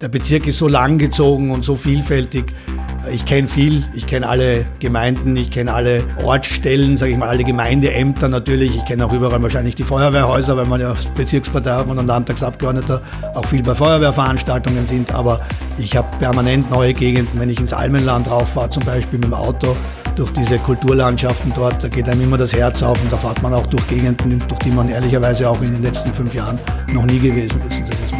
Der Bezirk ist so langgezogen und so vielfältig. Ich kenne viel, ich kenne alle Gemeinden, ich kenne alle Ortsstellen, sage ich mal, alle Gemeindeämter natürlich. Ich kenne auch überall wahrscheinlich die Feuerwehrhäuser, weil man ja Bezirkspartei hat und Landtagsabgeordneter auch viel bei Feuerwehrveranstaltungen sind. Aber ich habe permanent neue Gegenden, wenn ich ins Almenland rauffahre, zum Beispiel mit dem Auto, durch diese Kulturlandschaften dort, da geht einem immer das Herz auf und da fährt man auch durch Gegenden, durch die man ehrlicherweise auch in den letzten fünf Jahren noch nie gewesen ist.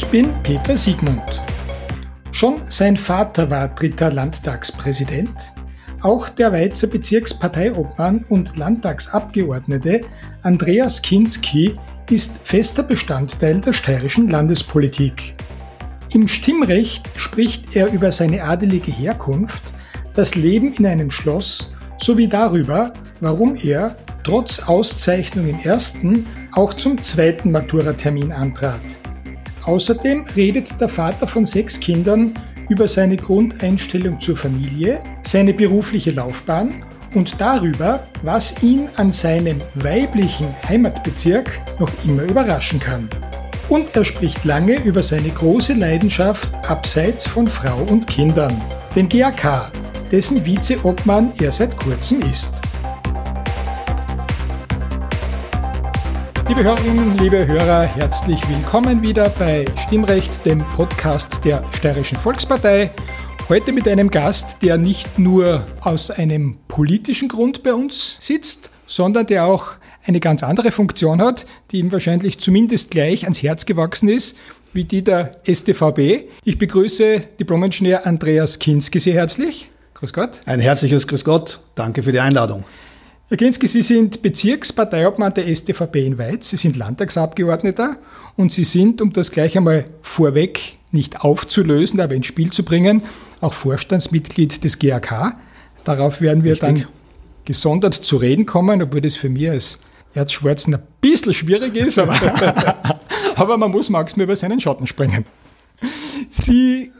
Ich bin Peter Siegmund. Schon sein Vater war dritter Landtagspräsident. Auch der Weizer Bezirksparteiobmann und Landtagsabgeordnete Andreas Kinski ist fester Bestandteil der steirischen Landespolitik. Im Stimmrecht spricht er über seine adelige Herkunft, das Leben in einem Schloss sowie darüber, warum er trotz Auszeichnung im ersten auch zum zweiten Maturatermin antrat. Außerdem redet der Vater von sechs Kindern über seine Grundeinstellung zur Familie, seine berufliche Laufbahn und darüber, was ihn an seinem weiblichen Heimatbezirk noch immer überraschen kann. Und er spricht lange über seine große Leidenschaft abseits von Frau und Kindern, den GAK, dessen Vizeobmann er seit kurzem ist. Liebe Hörerinnen, liebe Hörer, herzlich willkommen wieder bei Stimmrecht, dem Podcast der Steirischen Volkspartei. Heute mit einem Gast, der nicht nur aus einem politischen Grund bei uns sitzt, sondern der auch eine ganz andere Funktion hat, die ihm wahrscheinlich zumindest gleich ans Herz gewachsen ist, wie die der STVB. Ich begrüße Diplomingenieur Andreas Kinski sehr herzlich. Grüß Gott. Ein herzliches Grüß Gott. Danke für die Einladung. Herr Kinski, Sie sind Bezirksparteiobmann der STVP in Weiz, Sie sind Landtagsabgeordneter und Sie sind, um das gleich einmal vorweg nicht aufzulösen, aber ins Spiel zu bringen, auch Vorstandsmitglied des GAK. Darauf werden wir Richtig. dann gesondert zu reden kommen, obwohl das für mich als Erzschwarzen ein bisschen schwierig ist, aber, aber man muss maximal über seinen Schatten springen. Sie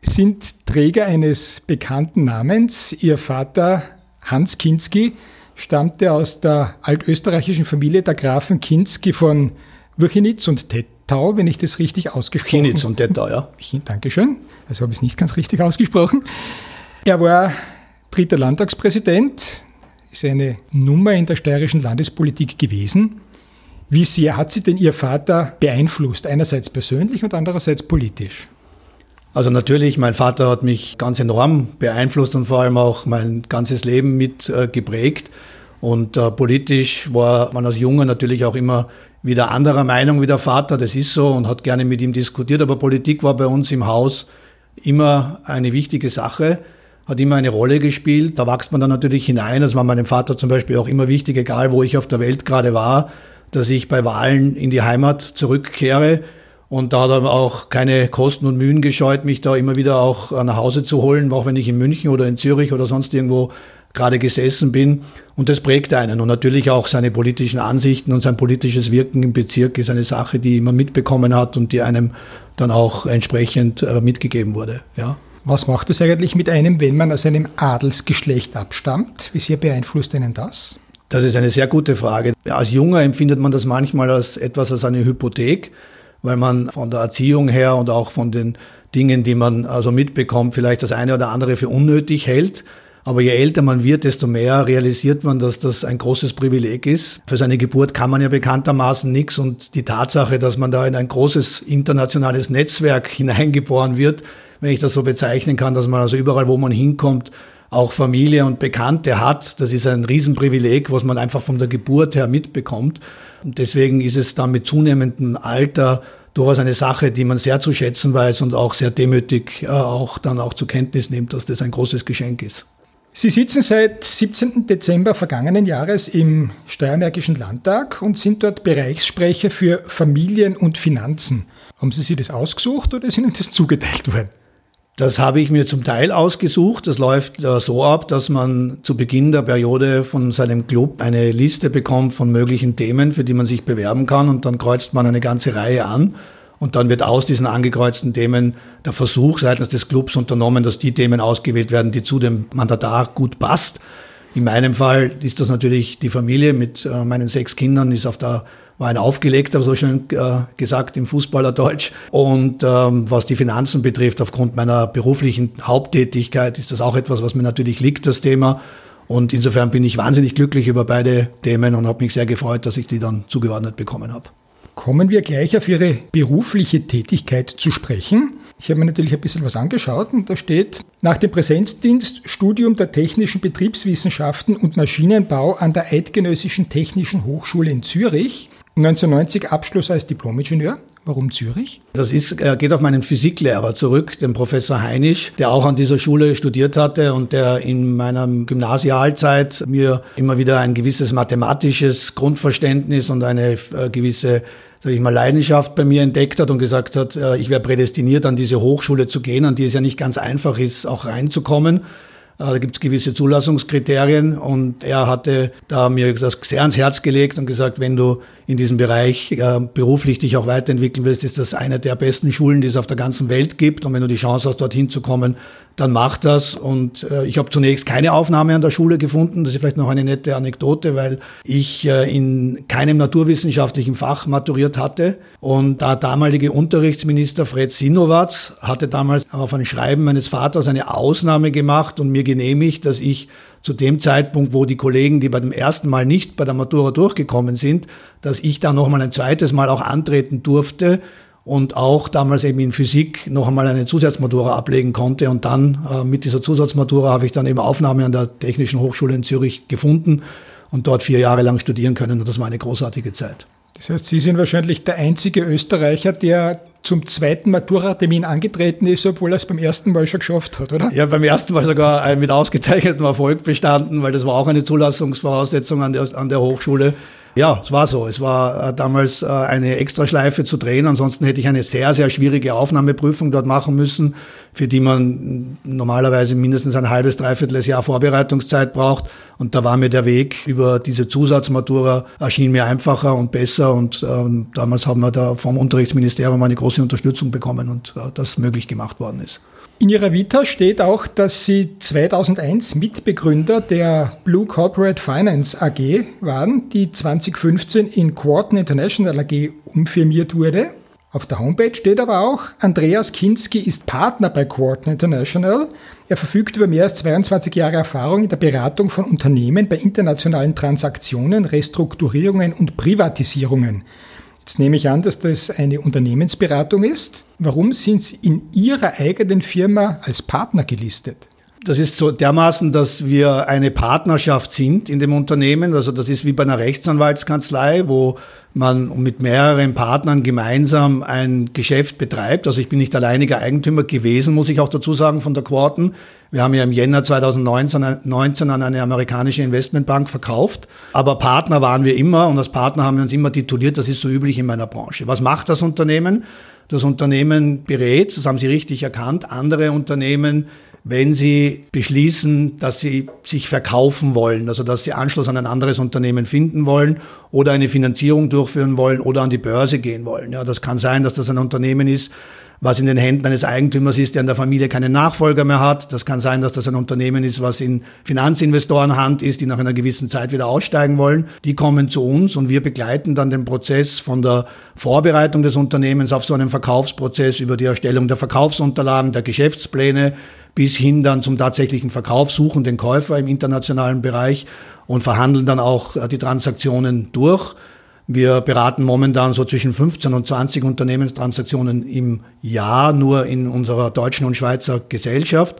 sind Träger eines bekannten Namens. Ihr Vater Hans Kinski stammte aus der altösterreichischen Familie der Grafen Kinski von Würchenitz und Tettau, wenn ich das richtig ausgesprochen habe. Kinitz und Tettau, ja. Dankeschön. Also habe ich es nicht ganz richtig ausgesprochen. Er war dritter Landtagspräsident, ist eine Nummer in der steirischen Landespolitik gewesen. Wie sehr hat Sie denn Ihr Vater beeinflusst, einerseits persönlich und andererseits politisch? Also natürlich, mein Vater hat mich ganz enorm beeinflusst und vor allem auch mein ganzes Leben mit äh, geprägt. Und äh, politisch war man als Junge natürlich auch immer wieder anderer Meinung wie der Vater, das ist so und hat gerne mit ihm diskutiert. Aber Politik war bei uns im Haus immer eine wichtige Sache, hat immer eine Rolle gespielt. Da wächst man dann natürlich hinein. Das war meinem Vater zum Beispiel auch immer wichtig, egal wo ich auf der Welt gerade war, dass ich bei Wahlen in die Heimat zurückkehre und da hat er auch keine Kosten und Mühen gescheut, mich da immer wieder auch nach Hause zu holen, auch wenn ich in München oder in Zürich oder sonst irgendwo gerade gesessen bin. Und das prägt einen. Und natürlich auch seine politischen Ansichten und sein politisches Wirken im Bezirk ist eine Sache, die man mitbekommen hat und die einem dann auch entsprechend äh, mitgegeben wurde. Ja. Was macht es eigentlich mit einem, wenn man aus einem Adelsgeschlecht abstammt? Wie sehr beeinflusst einen das? Das ist eine sehr gute Frage. Als Junger empfindet man das manchmal als etwas als eine Hypothek weil man von der Erziehung her und auch von den Dingen, die man also mitbekommt, vielleicht das eine oder andere für unnötig hält. Aber je älter man wird, desto mehr realisiert man, dass das ein großes Privileg ist. Für seine Geburt kann man ja bekanntermaßen nichts und die Tatsache, dass man da in ein großes internationales Netzwerk hineingeboren wird, wenn ich das so bezeichnen kann, dass man also überall, wo man hinkommt, auch Familie und Bekannte hat. Das ist ein Riesenprivileg, was man einfach von der Geburt her mitbekommt. Und deswegen ist es dann mit zunehmendem Alter durchaus eine Sache, die man sehr zu schätzen weiß und auch sehr demütig äh, auch dann auch zur Kenntnis nimmt, dass das ein großes Geschenk ist. Sie sitzen seit 17. Dezember vergangenen Jahres im Steiermärkischen Landtag und sind dort Bereichssprecher für Familien und Finanzen. Haben Sie sich das ausgesucht oder ist Ihnen das zugeteilt worden? Das habe ich mir zum Teil ausgesucht. Das läuft äh, so ab, dass man zu Beginn der Periode von seinem Club eine Liste bekommt von möglichen Themen, für die man sich bewerben kann und dann kreuzt man eine ganze Reihe an. Und dann wird aus diesen angekreuzten Themen der Versuch seitens des Clubs unternommen, dass die Themen ausgewählt werden, die zu dem Mandatar gut passt. In meinem Fall ist das natürlich die Familie mit äh, meinen sechs Kindern, ist auf der war ein aufgelegter, so schön äh, gesagt im Fußballerdeutsch. Und ähm, was die Finanzen betrifft, aufgrund meiner beruflichen Haupttätigkeit, ist das auch etwas, was mir natürlich liegt, das Thema. Und insofern bin ich wahnsinnig glücklich über beide Themen und habe mich sehr gefreut, dass ich die dann zugeordnet bekommen habe. Kommen wir gleich auf Ihre berufliche Tätigkeit zu sprechen. Ich habe mir natürlich ein bisschen was angeschaut und da steht, nach dem Präsenzdienst Studium der Technischen Betriebswissenschaften und Maschinenbau an der Eidgenössischen Technischen Hochschule in Zürich 1990 Abschluss als Diplomingenieur. Warum Zürich? Das ist, geht auf meinen Physiklehrer zurück, den Professor Heinisch, der auch an dieser Schule studiert hatte und der in meiner Gymnasialzeit mir immer wieder ein gewisses mathematisches Grundverständnis und eine äh, gewisse sag ich mal, Leidenschaft bei mir entdeckt hat und gesagt hat, äh, ich wäre prädestiniert, an diese Hochschule zu gehen, an die es ja nicht ganz einfach ist, auch reinzukommen. Äh, da gibt es gewisse Zulassungskriterien und er hatte da mir das sehr ans Herz gelegt und gesagt, wenn du in diesem Bereich äh, beruflich dich auch weiterentwickeln willst, ist das eine der besten Schulen, die es auf der ganzen Welt gibt. Und wenn du die Chance hast, dorthin zu kommen, dann mach das. Und äh, ich habe zunächst keine Aufnahme an der Schule gefunden. Das ist vielleicht noch eine nette Anekdote, weil ich äh, in keinem naturwissenschaftlichen Fach maturiert hatte. Und der damalige Unterrichtsminister Fred Sinowatz hatte damals auf ein Schreiben meines Vaters eine Ausnahme gemacht und mir genehmigt, dass ich zu dem Zeitpunkt, wo die Kollegen, die bei dem ersten Mal nicht bei der Matura durchgekommen sind, dass ich da noch mal ein zweites Mal auch antreten durfte und auch damals eben in Physik noch einmal eine Zusatzmatura ablegen konnte. Und dann äh, mit dieser Zusatzmatura habe ich dann eben Aufnahme an der Technischen Hochschule in Zürich gefunden und dort vier Jahre lang studieren können. Und das war eine großartige Zeit. Das heißt, Sie sind wahrscheinlich der einzige Österreicher, der zum zweiten Matura-Termin angetreten ist, obwohl er es beim ersten Mal schon geschafft hat, oder? Ja, beim ersten Mal sogar mit ausgezeichnetem Erfolg bestanden, weil das war auch eine Zulassungsvoraussetzung an der, an der Hochschule. Ja, es war so. Es war äh, damals äh, eine Extraschleife zu drehen. Ansonsten hätte ich eine sehr, sehr schwierige Aufnahmeprüfung dort machen müssen, für die man normalerweise mindestens ein halbes, dreiviertel Jahr Vorbereitungszeit braucht. Und da war mir der Weg über diese Zusatzmatura erschien mir einfacher und besser. Und ähm, damals haben wir da vom Unterrichtsministerium eine große Unterstützung bekommen und äh, das möglich gemacht worden ist. In Ihrer Vita steht auch, dass Sie 2001 Mitbegründer der Blue Corporate Finance AG waren, die 2015 in Quarton International AG umfirmiert wurde. Auf der Homepage steht aber auch, Andreas Kinski ist Partner bei Quarton International. Er verfügt über mehr als 22 Jahre Erfahrung in der Beratung von Unternehmen bei internationalen Transaktionen, Restrukturierungen und Privatisierungen. Jetzt nehme ich an, dass das eine Unternehmensberatung ist. Warum sind Sie in Ihrer eigenen Firma als Partner gelistet? Das ist so dermaßen, dass wir eine Partnerschaft sind in dem Unternehmen. Also das ist wie bei einer Rechtsanwaltskanzlei, wo man mit mehreren Partnern gemeinsam ein Geschäft betreibt. Also ich bin nicht alleiniger Eigentümer gewesen, muss ich auch dazu sagen, von der Quarten. Wir haben ja im Jänner 2019 19 an eine amerikanische Investmentbank verkauft. Aber Partner waren wir immer und als Partner haben wir uns immer tituliert. Das ist so üblich in meiner Branche. Was macht das Unternehmen? Das Unternehmen berät, das haben Sie richtig erkannt, andere Unternehmen wenn sie beschließen, dass sie sich verkaufen wollen, also dass sie Anschluss an ein anderes Unternehmen finden wollen oder eine Finanzierung durchführen wollen oder an die Börse gehen wollen. Ja, das kann sein, dass das ein Unternehmen ist, was in den Händen eines Eigentümers ist, der in der Familie keinen Nachfolger mehr hat. Das kann sein, dass das ein Unternehmen ist, was in Finanzinvestorenhand ist, die nach einer gewissen Zeit wieder aussteigen wollen. Die kommen zu uns und wir begleiten dann den Prozess von der Vorbereitung des Unternehmens auf so einen Verkaufsprozess über die Erstellung der Verkaufsunterlagen, der Geschäftspläne, bis hin dann zum tatsächlichen Verkauf, suchen den Käufer im internationalen Bereich und verhandeln dann auch äh, die Transaktionen durch. Wir beraten momentan so zwischen 15 und 20 Unternehmenstransaktionen im Jahr nur in unserer deutschen und Schweizer Gesellschaft.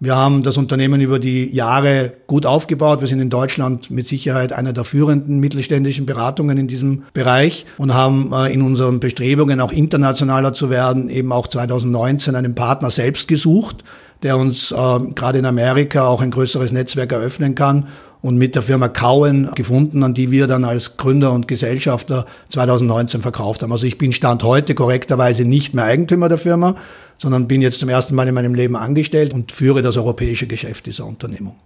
Wir haben das Unternehmen über die Jahre gut aufgebaut. Wir sind in Deutschland mit Sicherheit einer der führenden mittelständischen Beratungen in diesem Bereich und haben äh, in unseren Bestrebungen auch internationaler zu werden eben auch 2019 einen Partner selbst gesucht, der uns äh, gerade in Amerika auch ein größeres Netzwerk eröffnen kann und mit der Firma Cowen gefunden, an die wir dann als Gründer und Gesellschafter 2019 verkauft haben. Also ich bin Stand heute korrekterweise nicht mehr Eigentümer der Firma, sondern bin jetzt zum ersten Mal in meinem Leben angestellt und führe das europäische Geschäft dieser Unternehmung.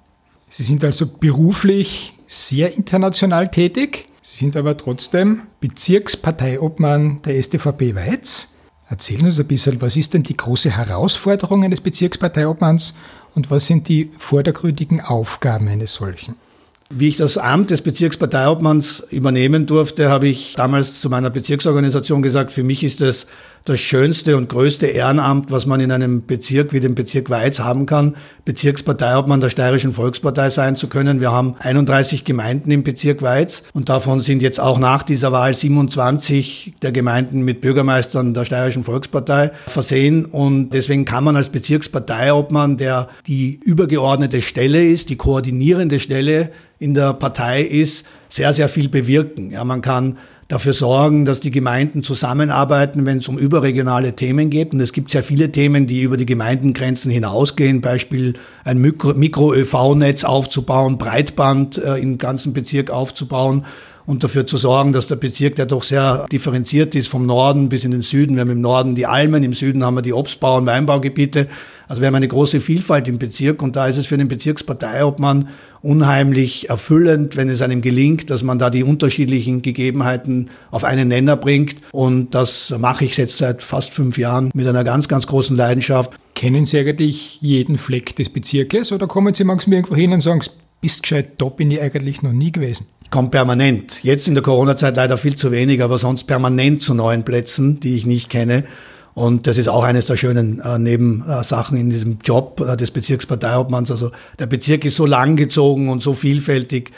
Sie sind also beruflich sehr international tätig. Sie sind aber trotzdem Bezirksparteiobmann der STVP Weiz. Erzählen uns ein bisschen, was ist denn die große Herausforderung eines Bezirksparteiobmanns und was sind die vordergründigen Aufgaben eines solchen? Wie ich das Amt des Bezirksparteihauptmanns übernehmen durfte, habe ich damals zu meiner Bezirksorganisation gesagt, für mich ist es das schönste und größte Ehrenamt, was man in einem Bezirk wie dem Bezirk Weiz haben kann, Bezirksparteihauptmann der Steirischen Volkspartei sein zu können. Wir haben 31 Gemeinden im Bezirk Weiz und davon sind jetzt auch nach dieser Wahl 27 der Gemeinden mit Bürgermeistern der Steirischen Volkspartei versehen und deswegen kann man als Bezirksparteihauptmann, der die übergeordnete Stelle ist, die koordinierende Stelle in der Partei ist, sehr, sehr viel bewirken. Ja, man kann dafür sorgen, dass die Gemeinden zusammenarbeiten, wenn es um überregionale Themen geht. Und es gibt sehr viele Themen, die über die Gemeindengrenzen hinausgehen. Beispiel ein Mikro-ÖV-Netz aufzubauen, Breitband äh, im ganzen Bezirk aufzubauen und dafür zu sorgen, dass der Bezirk, der doch sehr differenziert ist, vom Norden bis in den Süden. Wir haben im Norden die Almen, im Süden haben wir die Obstbau- und Weinbaugebiete. Also wir haben eine große Vielfalt im Bezirk und da ist es für den Bezirksparteiobmann unheimlich erfüllend, wenn es einem gelingt, dass man da die unterschiedlichen Gegebenheiten auf einen Nenner bringt. Und das mache ich jetzt seit fast fünf Jahren mit einer ganz, ganz großen Leidenschaft. Kennen Sie eigentlich jeden Fleck des Bezirkes oder kommen Sie manchmal irgendwo hin und sagen, bist gescheit, da bin ich eigentlich noch nie gewesen? Ich komme permanent. Jetzt in der Corona-Zeit leider viel zu wenig, aber sonst permanent zu neuen Plätzen, die ich nicht kenne. Und das ist auch eines der schönen äh, Nebensachen in diesem Job äh, des Bezirksparteihauptmanns. Also der Bezirk ist so langgezogen und so vielfältig.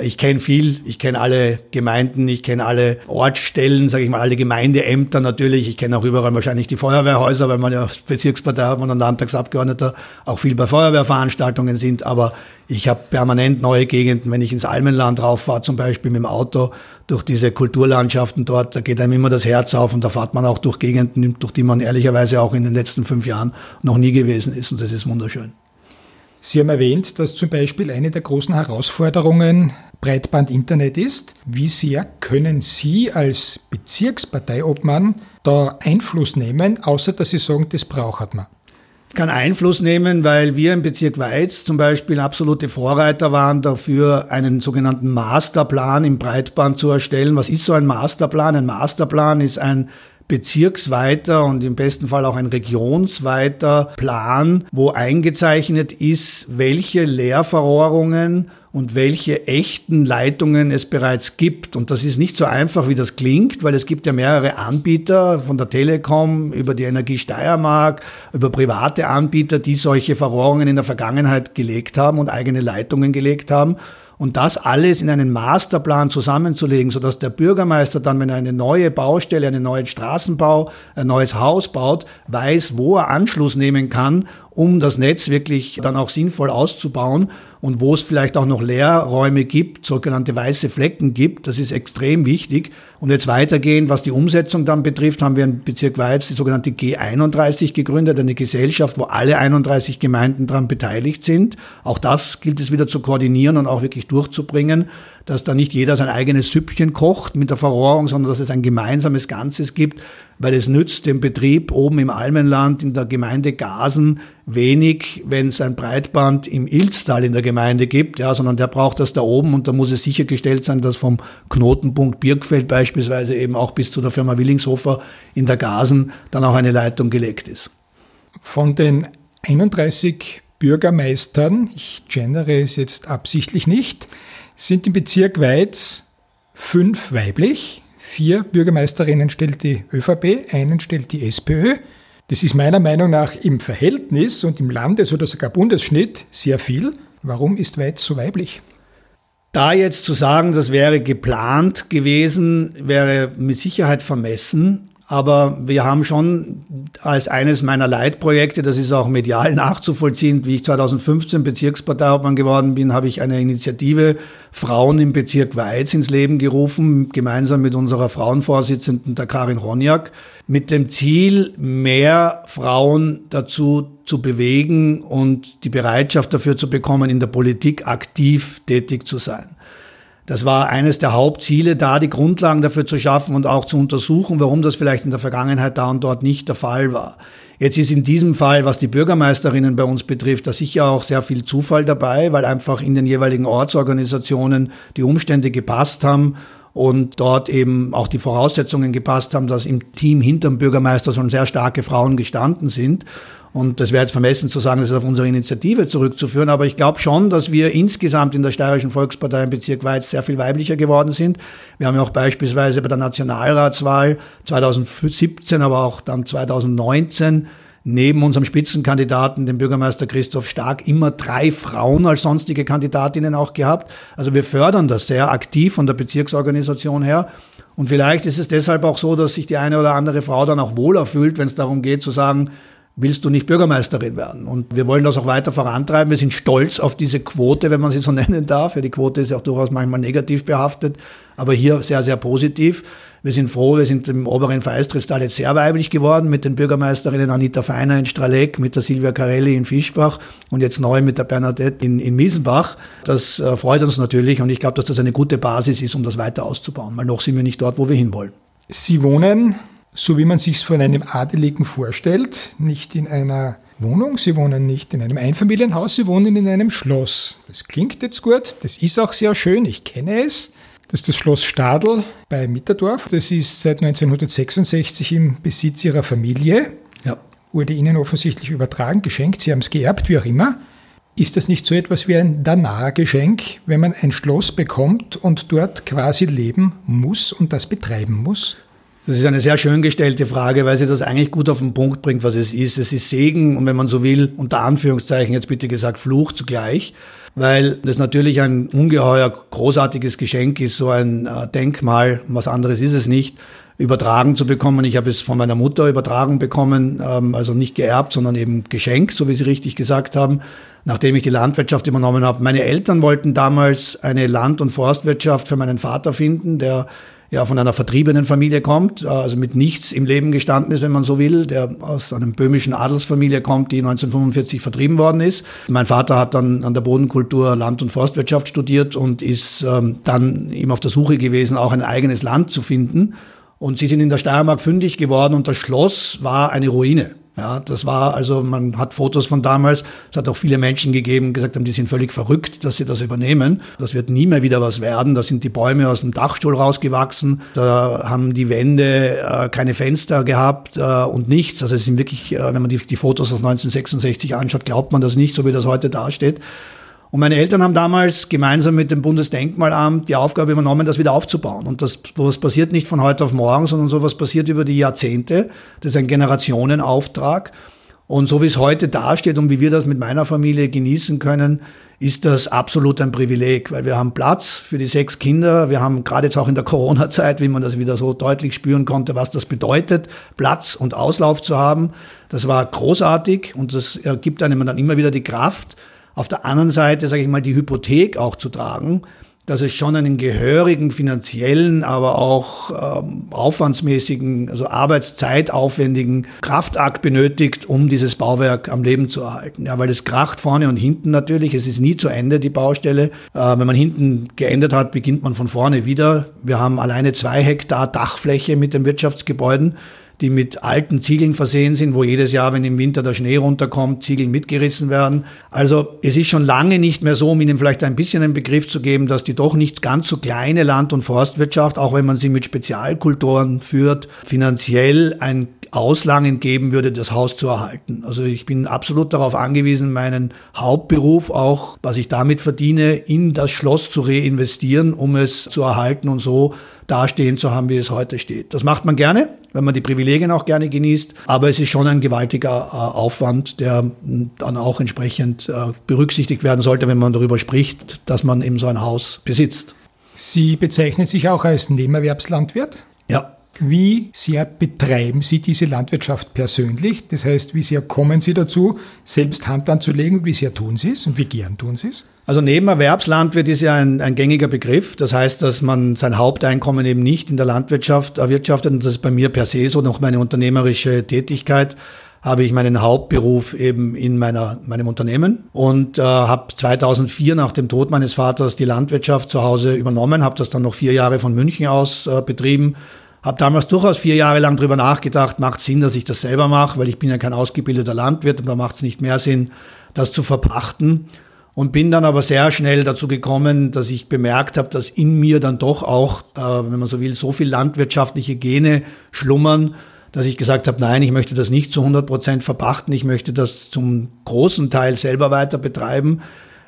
Ich kenne viel, ich kenne alle Gemeinden, ich kenne alle Ortsstellen, sage ich mal, alle Gemeindeämter natürlich. Ich kenne auch überall wahrscheinlich die Feuerwehrhäuser, weil man ja Bezirkspartei hat man und Landtagsabgeordneter auch viel bei Feuerwehrveranstaltungen sind. Aber ich habe permanent neue Gegenden, wenn ich ins Almenland rauffahre, zum Beispiel mit dem Auto, durch diese Kulturlandschaften dort, da geht einem immer das Herz auf und da fahrt man auch durch Gegenden, durch die man ehrlicherweise auch in den letzten fünf Jahren noch nie gewesen ist und das ist wunderschön. Sie haben erwähnt, dass zum Beispiel eine der großen Herausforderungen Breitband-Internet ist. Wie sehr können Sie als Bezirksparteiobmann da Einfluss nehmen, außer dass Sie sagen, das braucht man? Ich kann Einfluss nehmen, weil wir im Bezirk Weiz zum Beispiel absolute Vorreiter waren dafür, einen sogenannten Masterplan im Breitband zu erstellen. Was ist so ein Masterplan? Ein Masterplan ist ein bezirksweiter und im besten Fall auch ein regionsweiter Plan, wo eingezeichnet ist, welche Leerverrohrungen und welche echten Leitungen es bereits gibt. Und das ist nicht so einfach, wie das klingt, weil es gibt ja mehrere Anbieter von der Telekom über die Energie Steiermark, über private Anbieter, die solche Verrohrungen in der Vergangenheit gelegt haben und eigene Leitungen gelegt haben. Und das alles in einen Masterplan zusammenzulegen, sodass der Bürgermeister dann, wenn er eine neue Baustelle, einen neuen Straßenbau, ein neues Haus baut, weiß, wo er Anschluss nehmen kann, um das Netz wirklich dann auch sinnvoll auszubauen und wo es vielleicht auch noch Leerräume gibt, sogenannte weiße Flecken gibt. Das ist extrem wichtig. Und jetzt weitergehend, was die Umsetzung dann betrifft, haben wir im Bezirk Weiz die sogenannte G31 gegründet, eine Gesellschaft, wo alle 31 Gemeinden daran beteiligt sind. Auch das gilt es wieder zu koordinieren und auch wirklich durchzubringen dass da nicht jeder sein eigenes Süppchen kocht mit der Verrohrung, sondern dass es ein gemeinsames Ganzes gibt, weil es nützt dem Betrieb oben im Almenland in der Gemeinde Gasen wenig, wenn es ein Breitband im Ilztal in der Gemeinde gibt, ja, sondern der braucht das da oben und da muss es sichergestellt sein, dass vom Knotenpunkt Birkfeld beispielsweise eben auch bis zu der Firma Willingshofer in der Gasen dann auch eine Leitung gelegt ist. Von den 31 Bürgermeistern, ich gendere es jetzt absichtlich nicht, sind im Bezirk Weiz fünf weiblich, vier Bürgermeisterinnen stellt die ÖVP, einen stellt die SPÖ. Das ist meiner Meinung nach im Verhältnis und im Landes- oder sogar Bundesschnitt sehr viel. Warum ist Weiz so weiblich? Da jetzt zu sagen, das wäre geplant gewesen, wäre mit Sicherheit vermessen. Aber wir haben schon als eines meiner Leitprojekte, das ist auch medial nachzuvollziehen, wie ich 2015 Bezirksparteiobmann geworden bin, habe ich eine Initiative Frauen im Bezirk Weiz ins Leben gerufen, gemeinsam mit unserer Frauenvorsitzenden, der Karin Ronjak, mit dem Ziel, mehr Frauen dazu zu bewegen und die Bereitschaft dafür zu bekommen, in der Politik aktiv tätig zu sein. Das war eines der Hauptziele, da die Grundlagen dafür zu schaffen und auch zu untersuchen, warum das vielleicht in der Vergangenheit da und dort nicht der Fall war. Jetzt ist in diesem Fall, was die Bürgermeisterinnen bei uns betrifft, da sicher auch sehr viel Zufall dabei, weil einfach in den jeweiligen Ortsorganisationen die Umstände gepasst haben und dort eben auch die Voraussetzungen gepasst haben, dass im Team hinterm Bürgermeister schon sehr starke Frauen gestanden sind. Und das wäre jetzt vermessen zu sagen, das ist auf unsere Initiative zurückzuführen. Aber ich glaube schon, dass wir insgesamt in der Steirischen Volkspartei im Bezirk Weiz sehr viel weiblicher geworden sind. Wir haben ja auch beispielsweise bei der Nationalratswahl 2017, aber auch dann 2019 neben unserem Spitzenkandidaten, dem Bürgermeister Christoph Stark, immer drei Frauen als sonstige Kandidatinnen auch gehabt. Also wir fördern das sehr aktiv von der Bezirksorganisation her. Und vielleicht ist es deshalb auch so, dass sich die eine oder andere Frau dann auch wohler fühlt, wenn es darum geht zu sagen, willst du nicht Bürgermeisterin werden? Und wir wollen das auch weiter vorantreiben. Wir sind stolz auf diese Quote, wenn man sie so nennen darf. Ja, die Quote ist auch durchaus manchmal negativ behaftet, aber hier sehr, sehr positiv. Wir sind froh, wir sind im oberen Vereistristal jetzt sehr weiblich geworden mit den Bürgermeisterinnen Anita Feiner in Straleck, mit der Silvia Carelli in Fischbach und jetzt neu mit der Bernadette in, in Miesenbach. Das äh, freut uns natürlich und ich glaube, dass das eine gute Basis ist, um das weiter auszubauen, weil noch sind wir nicht dort, wo wir hinwollen. Sie wohnen so wie man sich es von einem Adeligen vorstellt, nicht in einer Wohnung, sie wohnen nicht in einem Einfamilienhaus, sie wohnen in einem Schloss. Das klingt jetzt gut, das ist auch sehr schön, ich kenne es. Das ist das Schloss Stadl bei Mitterdorf. Das ist seit 1966 im Besitz ihrer Familie. Ja. Wurde ihnen offensichtlich übertragen, geschenkt, sie haben es geerbt, wie auch immer. Ist das nicht so etwas wie ein Dana-Geschenk, wenn man ein Schloss bekommt und dort quasi leben muss und das betreiben muss? Das ist eine sehr schön gestellte Frage, weil sie das eigentlich gut auf den Punkt bringt, was es ist. Es ist Segen und wenn man so will, unter Anführungszeichen jetzt bitte gesagt, Fluch zugleich, weil das natürlich ein ungeheuer großartiges Geschenk ist, so ein äh, Denkmal, was anderes ist es nicht, übertragen zu bekommen. Ich habe es von meiner Mutter übertragen bekommen, ähm, also nicht geerbt, sondern eben Geschenk, so wie Sie richtig gesagt haben, nachdem ich die Landwirtschaft übernommen habe. Meine Eltern wollten damals eine Land- und Forstwirtschaft für meinen Vater finden, der ja von einer vertriebenen Familie kommt, also mit nichts im Leben gestanden ist, wenn man so will, der aus einer böhmischen Adelsfamilie kommt, die 1945 vertrieben worden ist. Mein Vater hat dann an der Bodenkultur Land- und Forstwirtschaft studiert und ist ähm, dann eben auf der Suche gewesen, auch ein eigenes Land zu finden. Und sie sind in der Steiermark fündig geworden und das Schloss war eine Ruine. Ja, das war also, man hat Fotos von damals. Es hat auch viele Menschen gegeben, gesagt haben, die sind völlig verrückt, dass sie das übernehmen. Das wird nie mehr wieder was werden. Da sind die Bäume aus dem Dachstuhl rausgewachsen. Da haben die Wände äh, keine Fenster gehabt äh, und nichts. Also es sind wirklich, äh, wenn man die, die Fotos aus 1966 anschaut, glaubt man das nicht, so wie das heute dasteht. Und meine Eltern haben damals gemeinsam mit dem Bundesdenkmalamt die Aufgabe übernommen, das wieder aufzubauen. Und das was passiert nicht von heute auf morgen, sondern sowas passiert über die Jahrzehnte. Das ist ein Generationenauftrag. Und so wie es heute dasteht und wie wir das mit meiner Familie genießen können, ist das absolut ein Privileg, weil wir haben Platz für die sechs Kinder. Wir haben gerade jetzt auch in der Corona-Zeit, wie man das wieder so deutlich spüren konnte, was das bedeutet, Platz und Auslauf zu haben. Das war großartig und das gibt einem dann immer wieder die Kraft, auf der anderen Seite, sage ich mal, die Hypothek auch zu tragen, dass es schon einen gehörigen finanziellen, aber auch ähm, aufwandsmäßigen, also arbeitszeitaufwendigen Kraftakt benötigt, um dieses Bauwerk am Leben zu erhalten. Ja, weil es kracht vorne und hinten natürlich. Es ist nie zu Ende, die Baustelle. Äh, wenn man hinten geendet hat, beginnt man von vorne wieder. Wir haben alleine zwei Hektar Dachfläche mit den Wirtschaftsgebäuden die mit alten Ziegeln versehen sind, wo jedes Jahr, wenn im Winter der Schnee runterkommt, Ziegel mitgerissen werden. Also es ist schon lange nicht mehr so, um Ihnen vielleicht ein bisschen einen Begriff zu geben, dass die doch nicht ganz so kleine Land- und Forstwirtschaft, auch wenn man sie mit Spezialkulturen führt, finanziell ein Auslangen geben würde, das Haus zu erhalten. Also ich bin absolut darauf angewiesen, meinen Hauptberuf auch, was ich damit verdiene, in das Schloss zu reinvestieren, um es zu erhalten und so dastehen zu haben, wie es heute steht. Das macht man gerne, wenn man die Privilegien auch gerne genießt, aber es ist schon ein gewaltiger äh, Aufwand, der dann auch entsprechend äh, berücksichtigt werden sollte, wenn man darüber spricht, dass man eben so ein Haus besitzt. Sie bezeichnen sich auch als Nebenerwerbslandwirt? Ja. Wie sehr betreiben Sie diese Landwirtschaft persönlich? Das heißt, wie sehr kommen Sie dazu, selbst Hand anzulegen? Wie sehr tun Sie es und wie gern tun Sie es? Also Nebenerwerbslandwirt ist ja ein, ein gängiger Begriff. Das heißt, dass man sein Haupteinkommen eben nicht in der Landwirtschaft erwirtschaftet. Und das ist bei mir per se so noch meine unternehmerische Tätigkeit habe ich meinen Hauptberuf eben in meiner, meinem Unternehmen und äh, habe 2004 nach dem Tod meines Vaters die Landwirtschaft zu Hause übernommen, habe das dann noch vier Jahre von München aus äh, betrieben, habe damals durchaus vier Jahre lang drüber nachgedacht, macht Sinn, dass ich das selber mache, weil ich bin ja kein ausgebildeter Landwirt und da macht es nicht mehr Sinn, das zu verpachten. Und bin dann aber sehr schnell dazu gekommen, dass ich bemerkt habe, dass in mir dann doch auch, äh, wenn man so will, so viel landwirtschaftliche Gene schlummern, dass ich gesagt habe, nein, ich möchte das nicht zu 100 Prozent verpachten, ich möchte das zum großen Teil selber weiter betreiben,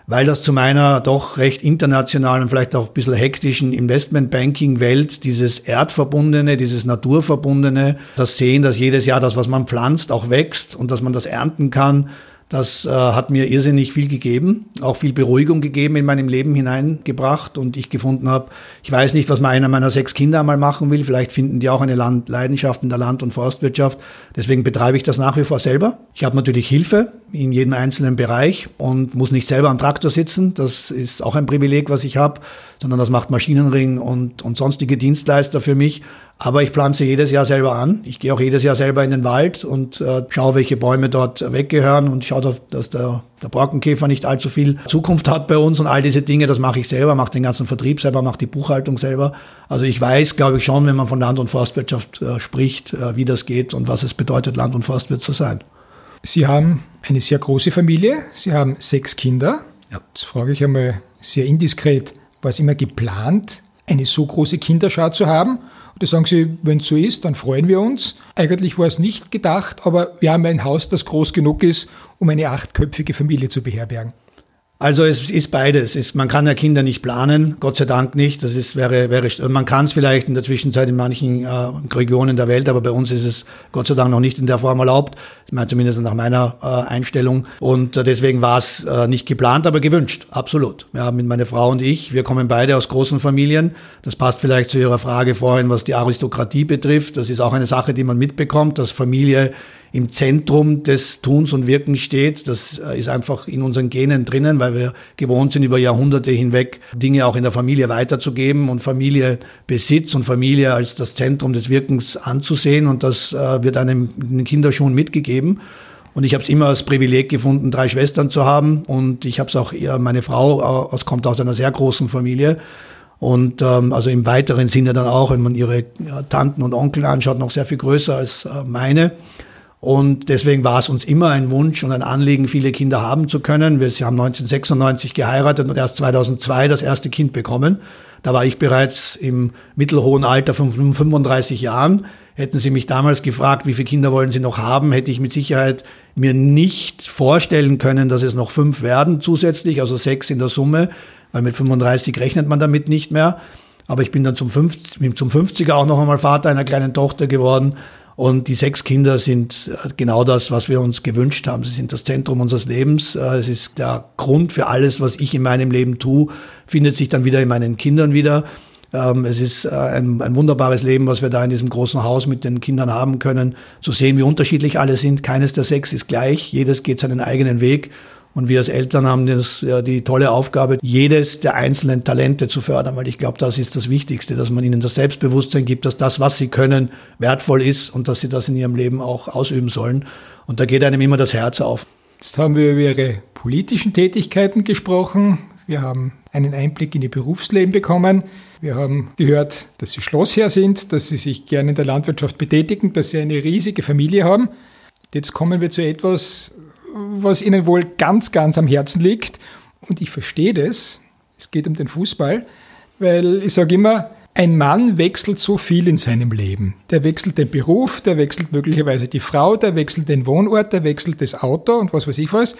weil das zu meiner doch recht internationalen, vielleicht auch ein bisschen hektischen Investmentbanking-Welt, dieses Erdverbundene, dieses Naturverbundene, das Sehen, dass jedes Jahr das, was man pflanzt, auch wächst und dass man das ernten kann, das äh, hat mir irrsinnig viel gegeben, auch viel Beruhigung gegeben in meinem Leben hineingebracht und ich gefunden habe, ich weiß nicht, was mal einer meiner sechs Kinder einmal machen will, vielleicht finden die auch eine Land Leidenschaft in der Land- und Forstwirtschaft, deswegen betreibe ich das nach wie vor selber. Ich habe natürlich Hilfe in jedem einzelnen Bereich und muss nicht selber am Traktor sitzen, das ist auch ein Privileg, was ich habe, sondern das macht Maschinenring und, und sonstige Dienstleister für mich. Aber ich pflanze jedes Jahr selber an. Ich gehe auch jedes Jahr selber in den Wald und äh, schaue, welche Bäume dort weggehören und schaue, dass der, der Borkenkäfer nicht allzu viel Zukunft hat bei uns und all diese Dinge, das mache ich selber, mache den ganzen Vertrieb selber, mache die Buchhaltung selber. Also ich weiß, glaube ich, schon, wenn man von Land- und Forstwirtschaft äh, spricht, äh, wie das geht und was es bedeutet, Land- und Forstwirt zu sein. Sie haben eine sehr große Familie, Sie haben sechs Kinder. Ja. Jetzt frage ich einmal sehr indiskret, war es immer geplant, eine so große Kinderschar zu haben? Da sagen sie, wenn es so ist, dann freuen wir uns. Eigentlich war es nicht gedacht, aber wir haben ein Haus, das groß genug ist, um eine achtköpfige Familie zu beherbergen. Also es ist beides. Es, man kann ja Kinder nicht planen, Gott sei Dank nicht. Das ist, wäre, wäre, man kann es vielleicht in der Zwischenzeit in manchen äh, Regionen der Welt, aber bei uns ist es Gott sei Dank noch nicht in der Form erlaubt. Ich meine zumindest nach meiner äh, Einstellung. Und äh, deswegen war es äh, nicht geplant, aber gewünscht. Absolut. Ja, mit meiner Frau und ich, wir kommen beide aus großen Familien. Das passt vielleicht zu Ihrer Frage vorhin, was die Aristokratie betrifft. Das ist auch eine Sache, die man mitbekommt, dass Familie im Zentrum des Tuns und Wirkens steht. Das äh, ist einfach in unseren Genen drinnen, weil wir gewohnt sind, über Jahrhunderte hinweg Dinge auch in der Familie weiterzugeben und Familiebesitz und Familie als das Zentrum des Wirkens anzusehen. Und das äh, wird einem in den Kinderschuhen mitgegeben. Und ich habe es immer als Privileg gefunden, drei Schwestern zu haben. Und ich habe es auch, eher, meine Frau aus, kommt aus einer sehr großen Familie. Und ähm, also im weiteren Sinne dann auch, wenn man ihre Tanten und Onkel anschaut, noch sehr viel größer als äh, meine. Und deswegen war es uns immer ein Wunsch und ein Anliegen, viele Kinder haben zu können. Wir haben 1996 geheiratet und erst 2002 das erste Kind bekommen. Da war ich bereits im mittelhohen Alter von 35 Jahren. Hätten Sie mich damals gefragt, wie viele Kinder wollen Sie noch haben, hätte ich mit Sicherheit mir nicht vorstellen können, dass es noch fünf werden zusätzlich, also sechs in der Summe, weil mit 35 rechnet man damit nicht mehr. Aber ich bin dann zum, 50, zum 50er auch noch einmal Vater einer kleinen Tochter geworden und die sechs Kinder sind äh, genau das, was wir uns gewünscht haben. Sie sind das Zentrum unseres Lebens. Äh, es ist der Grund für alles, was ich in meinem Leben tue, findet sich dann wieder in meinen Kindern wieder. Ähm, es ist äh, ein, ein wunderbares Leben, was wir da in diesem großen Haus mit den Kindern haben können. Zu sehen, wie unterschiedlich alle sind. Keines der sechs ist gleich. Jedes geht seinen eigenen Weg. Und wir als Eltern haben das, ja, die tolle Aufgabe, jedes der einzelnen Talente zu fördern, weil ich glaube, das ist das Wichtigste, dass man ihnen das Selbstbewusstsein gibt, dass das, was sie können, wertvoll ist und dass sie das in ihrem Leben auch ausüben sollen. Und da geht einem immer das Herz auf. Jetzt haben wir über Ihre politischen Tätigkeiten gesprochen. Wir haben einen Einblick in Ihr Berufsleben bekommen. Wir haben gehört, dass Sie Schlossherr sind, dass Sie sich gerne in der Landwirtschaft betätigen, dass Sie eine riesige Familie haben. Jetzt kommen wir zu etwas, was ihnen wohl ganz, ganz am Herzen liegt. Und ich verstehe das. Es geht um den Fußball, weil ich sage immer, ein Mann wechselt so viel in seinem Leben. Der wechselt den Beruf, der wechselt möglicherweise die Frau, der wechselt den Wohnort, der wechselt das Auto und was weiß ich was.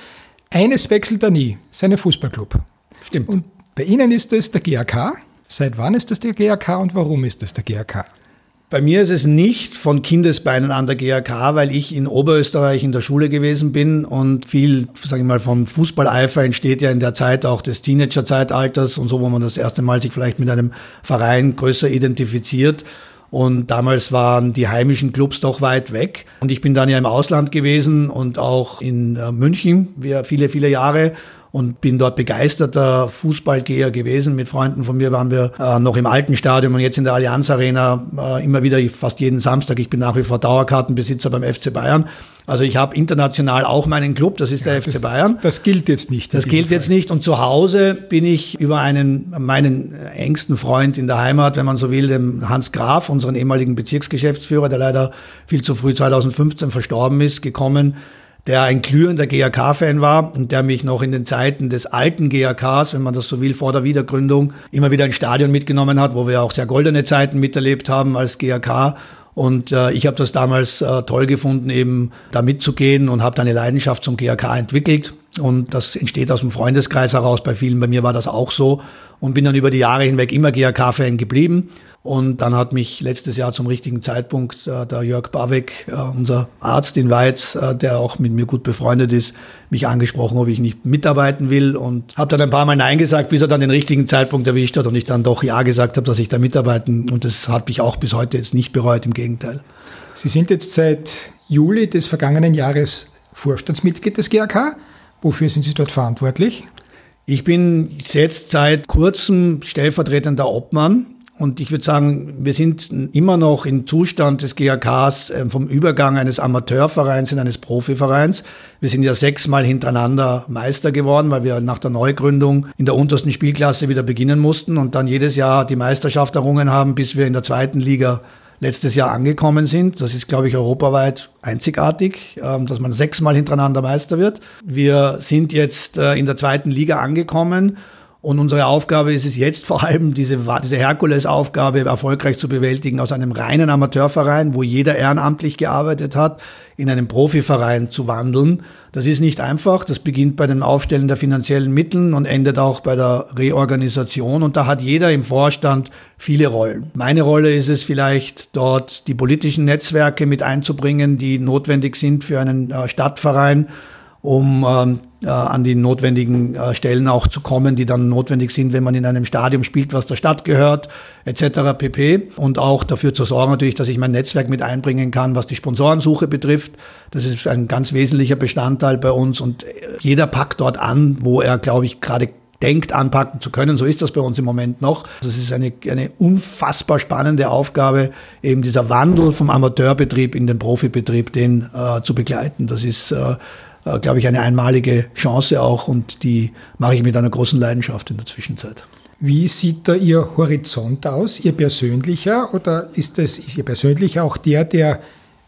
Eines wechselt er nie, seinen Fußballclub. Stimmt. Und bei Ihnen ist es der GAK. Seit wann ist das der GAK und warum ist das der GAK? Bei mir ist es nicht von Kindesbeinen an der GAK, weil ich in Oberösterreich in der Schule gewesen bin und viel, sage ich mal, vom Fußballeifer entsteht ja in der Zeit auch des Teenagerzeitalters und so, wo man das erste Mal sich vielleicht mit einem Verein größer identifiziert. Und damals waren die heimischen Clubs doch weit weg. Und ich bin dann ja im Ausland gewesen und auch in äh, München, viele, viele Jahre und bin dort begeisterter Fußballgeher gewesen. Mit Freunden von mir waren wir äh, noch im alten Stadion und jetzt in der Allianz Arena äh, immer wieder fast jeden Samstag. Ich bin nach wie vor Dauerkartenbesitzer beim FC Bayern. Also ich habe international auch meinen Club, das ist der ja, FC Bayern. Das gilt jetzt nicht. Das gilt Fall. jetzt nicht. Und zu Hause bin ich über einen meinen engsten Freund in der Heimat, wenn man so will, dem Hans Graf, unseren ehemaligen Bezirksgeschäftsführer, der leider viel zu früh 2015 verstorben ist, gekommen der ein glühender GAK-Fan war und der mich noch in den Zeiten des alten GAKs, wenn man das so will, vor der Wiedergründung, immer wieder ins Stadion mitgenommen hat, wo wir auch sehr goldene Zeiten miterlebt haben als GAK. Und äh, ich habe das damals äh, toll gefunden, eben da mitzugehen und habe da eine Leidenschaft zum GAK entwickelt. Und das entsteht aus dem Freundeskreis heraus. Bei vielen, bei mir war das auch so. Und bin dann über die Jahre hinweg immer GAK-Fan geblieben. Und dann hat mich letztes Jahr zum richtigen Zeitpunkt äh, der Jörg Baweck, äh, unser Arzt in Weiz, äh, der auch mit mir gut befreundet ist, mich angesprochen, ob ich nicht mitarbeiten will. Und habe dann ein paar Mal Nein gesagt, bis er dann den richtigen Zeitpunkt erwischt hat und ich dann doch Ja gesagt habe, dass ich da mitarbeiten. Und das hat mich auch bis heute jetzt nicht bereut, im Gegenteil. Sie sind jetzt seit Juli des vergangenen Jahres Vorstandsmitglied des GAK. Wofür sind Sie dort verantwortlich? Ich bin jetzt seit kurzem stellvertretender Obmann und ich würde sagen, wir sind immer noch im Zustand des GAKs ähm, vom Übergang eines Amateurvereins in eines Profivereins. Wir sind ja sechsmal hintereinander Meister geworden, weil wir nach der Neugründung in der untersten Spielklasse wieder beginnen mussten und dann jedes Jahr die Meisterschaft errungen haben, bis wir in der zweiten Liga letztes Jahr angekommen sind. Das ist, glaube ich, europaweit einzigartig, ähm, dass man sechsmal hintereinander Meister wird. Wir sind jetzt äh, in der zweiten Liga angekommen und unsere Aufgabe ist es jetzt vor allem, diese, diese Herkulesaufgabe erfolgreich zu bewältigen, aus einem reinen Amateurverein, wo jeder ehrenamtlich gearbeitet hat, in einen Profiverein zu wandeln. Das ist nicht einfach. Das beginnt bei dem Aufstellen der finanziellen Mitteln und endet auch bei der Reorganisation. Und da hat jeder im Vorstand viele Rollen. Meine Rolle ist es vielleicht, dort die politischen Netzwerke mit einzubringen, die notwendig sind für einen äh, Stadtverein um ähm, äh, an die notwendigen äh, Stellen auch zu kommen, die dann notwendig sind, wenn man in einem Stadion spielt, was der Stadt gehört, etc. pp. Und auch dafür zu sorgen natürlich, dass ich mein Netzwerk mit einbringen kann, was die Sponsorensuche betrifft. Das ist ein ganz wesentlicher Bestandteil bei uns und jeder packt dort an, wo er, glaube ich, gerade denkt, anpacken zu können. So ist das bei uns im Moment noch. Das ist eine, eine unfassbar spannende Aufgabe, eben dieser Wandel vom Amateurbetrieb in den Profibetrieb, den äh, zu begleiten. Das ist äh, äh, glaube ich, eine einmalige Chance auch und die mache ich mit einer großen Leidenschaft in der Zwischenzeit. Wie sieht da Ihr Horizont aus, Ihr persönlicher oder ist es ist Ihr persönlicher auch der, der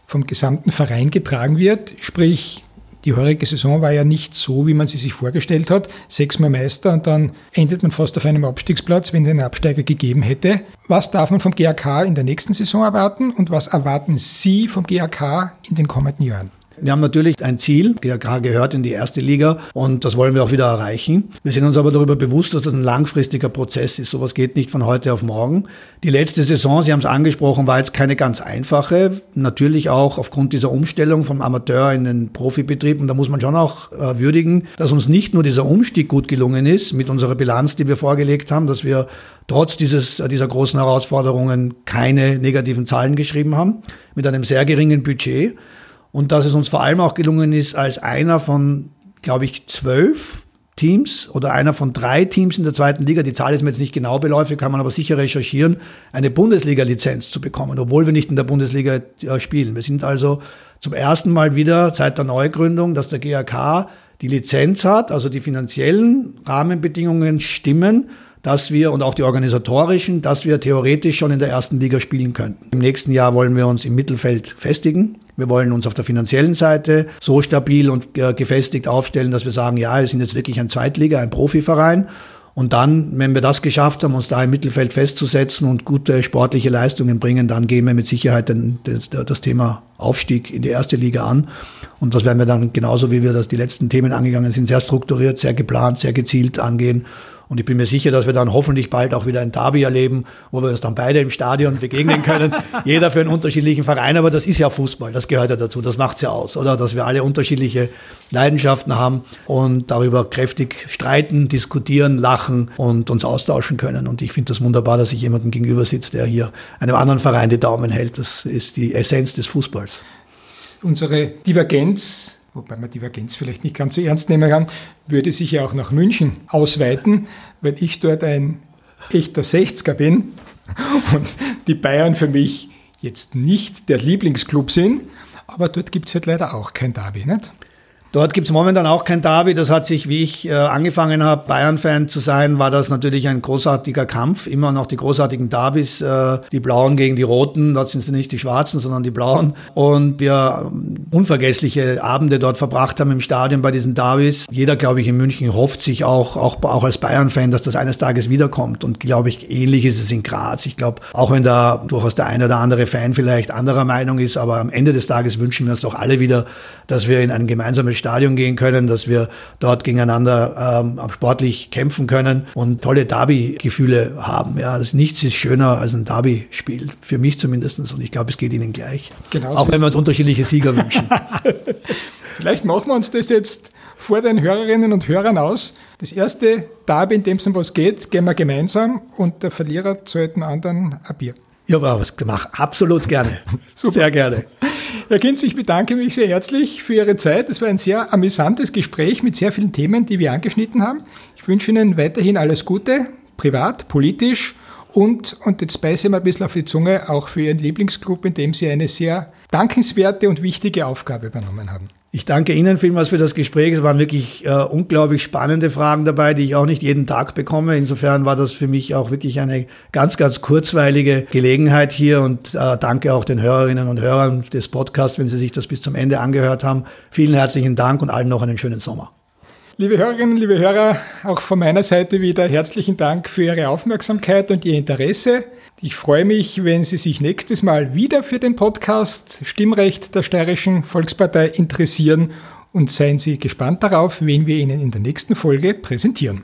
vom gesamten Verein getragen wird? Sprich, die heurige Saison war ja nicht so, wie man sie sich vorgestellt hat. Sechsmal Meister und dann endet man fast auf einem Abstiegsplatz, wenn es einen Absteiger gegeben hätte. Was darf man vom GAK in der nächsten Saison erwarten und was erwarten Sie vom GAK in den kommenden Jahren? Wir haben natürlich ein Ziel, GAK gehört in die erste Liga und das wollen wir auch wieder erreichen. Wir sind uns aber darüber bewusst, dass das ein langfristiger Prozess ist. Sowas geht nicht von heute auf morgen. Die letzte Saison, Sie haben es angesprochen, war jetzt keine ganz einfache. Natürlich auch aufgrund dieser Umstellung vom Amateur in den Profibetrieb. Und da muss man schon auch äh, würdigen, dass uns nicht nur dieser Umstieg gut gelungen ist mit unserer Bilanz, die wir vorgelegt haben, dass wir trotz dieses, dieser großen Herausforderungen keine negativen Zahlen geschrieben haben, mit einem sehr geringen Budget und dass es uns vor allem auch gelungen ist, als einer von, glaube ich, zwölf Teams oder einer von drei Teams in der zweiten Liga, die Zahl ist mir jetzt nicht genau beläufig, kann man aber sicher recherchieren, eine Bundesliga-Lizenz zu bekommen, obwohl wir nicht in der Bundesliga äh, spielen. Wir sind also zum ersten Mal wieder seit der Neugründung, dass der GAK die Lizenz hat, also die finanziellen Rahmenbedingungen stimmen, dass wir und auch die organisatorischen, dass wir theoretisch schon in der ersten Liga spielen könnten. Im nächsten Jahr wollen wir uns im Mittelfeld festigen. Wir wollen uns auf der finanziellen Seite so stabil und äh, gefestigt aufstellen, dass wir sagen, ja, wir sind jetzt wirklich ein Zweitliga, ein Profiverein. Und dann, wenn wir das geschafft haben, uns da im Mittelfeld festzusetzen und gute sportliche Leistungen bringen, dann gehen wir mit Sicherheit den, das, das Thema Aufstieg in die erste Liga an. Und das werden wir dann genauso, wie wir das die letzten Themen angegangen sind, sehr strukturiert, sehr geplant, sehr gezielt angehen. Und ich bin mir sicher, dass wir dann hoffentlich bald auch wieder ein Derby erleben, wo wir uns dann beide im Stadion begegnen können. Jeder für einen unterschiedlichen Verein, aber das ist ja Fußball, das gehört ja dazu, das macht's ja aus, oder? Dass wir alle unterschiedliche Leidenschaften haben und darüber kräftig streiten, diskutieren, lachen und uns austauschen können. Und ich finde das wunderbar, dass ich jemandem gegenüber sitzt, der hier einem anderen Verein die Daumen hält. Das ist die Essenz des Fußballs. Unsere Divergenz wobei man Divergenz vielleicht nicht ganz so ernst nehmen kann, würde sich ja auch nach München ausweiten, weil ich dort ein echter 60er bin und die Bayern für mich jetzt nicht der Lieblingsclub sind, aber dort gibt es halt leider auch kein Derby, nicht? Dort gibt es momentan auch kein Derby. Das hat sich, wie ich äh, angefangen habe, Bayern-Fan zu sein, war das natürlich ein großartiger Kampf. Immer noch die großartigen Derbys, äh, die Blauen gegen die Roten. Dort sind es nicht die Schwarzen, sondern die Blauen. Und wir ähm, unvergessliche Abende dort verbracht haben im Stadion bei diesen Derbys. Jeder, glaube ich, in München hofft sich auch, auch, auch als Bayern-Fan, dass das eines Tages wiederkommt. Und glaube ich, ähnlich ist es in Graz. Ich glaube, auch wenn da durchaus der eine oder andere Fan vielleicht anderer Meinung ist, aber am Ende des Tages wünschen wir uns doch alle wieder, dass wir in ein gemeinsames Stadion gehen können, dass wir dort gegeneinander ähm, sportlich kämpfen können und tolle Derby-Gefühle haben. Ja, also nichts ist schöner als ein Derby-Spiel, für mich zumindest. Und ich glaube, es geht Ihnen gleich. Genauso Auch wenn wir uns unterschiedliche Sieger wünschen. Vielleicht machen wir uns das jetzt vor den Hörerinnen und Hörern aus. Das erste Derby, in dem es um was geht, gehen wir gemeinsam und der Verlierer zahlt dem anderen ein Bier. Ja, aber was gemacht. Absolut gerne. Sehr gerne. Herr Kinz, ich bedanke mich sehr herzlich für Ihre Zeit. Es war ein sehr amüsantes Gespräch mit sehr vielen Themen, die wir angeschnitten haben. Ich wünsche Ihnen weiterhin alles Gute, privat, politisch und, und jetzt beiße ich mal ein bisschen auf die Zunge, auch für Ihren Lieblingsclub, in dem Sie eine sehr dankenswerte und wichtige Aufgabe übernommen haben. Ich danke Ihnen vielmals für das Gespräch. Es waren wirklich äh, unglaublich spannende Fragen dabei, die ich auch nicht jeden Tag bekomme. Insofern war das für mich auch wirklich eine ganz, ganz kurzweilige Gelegenheit hier und äh, danke auch den Hörerinnen und Hörern des Podcasts, wenn Sie sich das bis zum Ende angehört haben. Vielen herzlichen Dank und allen noch einen schönen Sommer. Liebe Hörerinnen, liebe Hörer, auch von meiner Seite wieder herzlichen Dank für Ihre Aufmerksamkeit und Ihr Interesse. Ich freue mich, wenn Sie sich nächstes Mal wieder für den Podcast Stimmrecht der Steirischen Volkspartei interessieren und seien Sie gespannt darauf, wen wir Ihnen in der nächsten Folge präsentieren.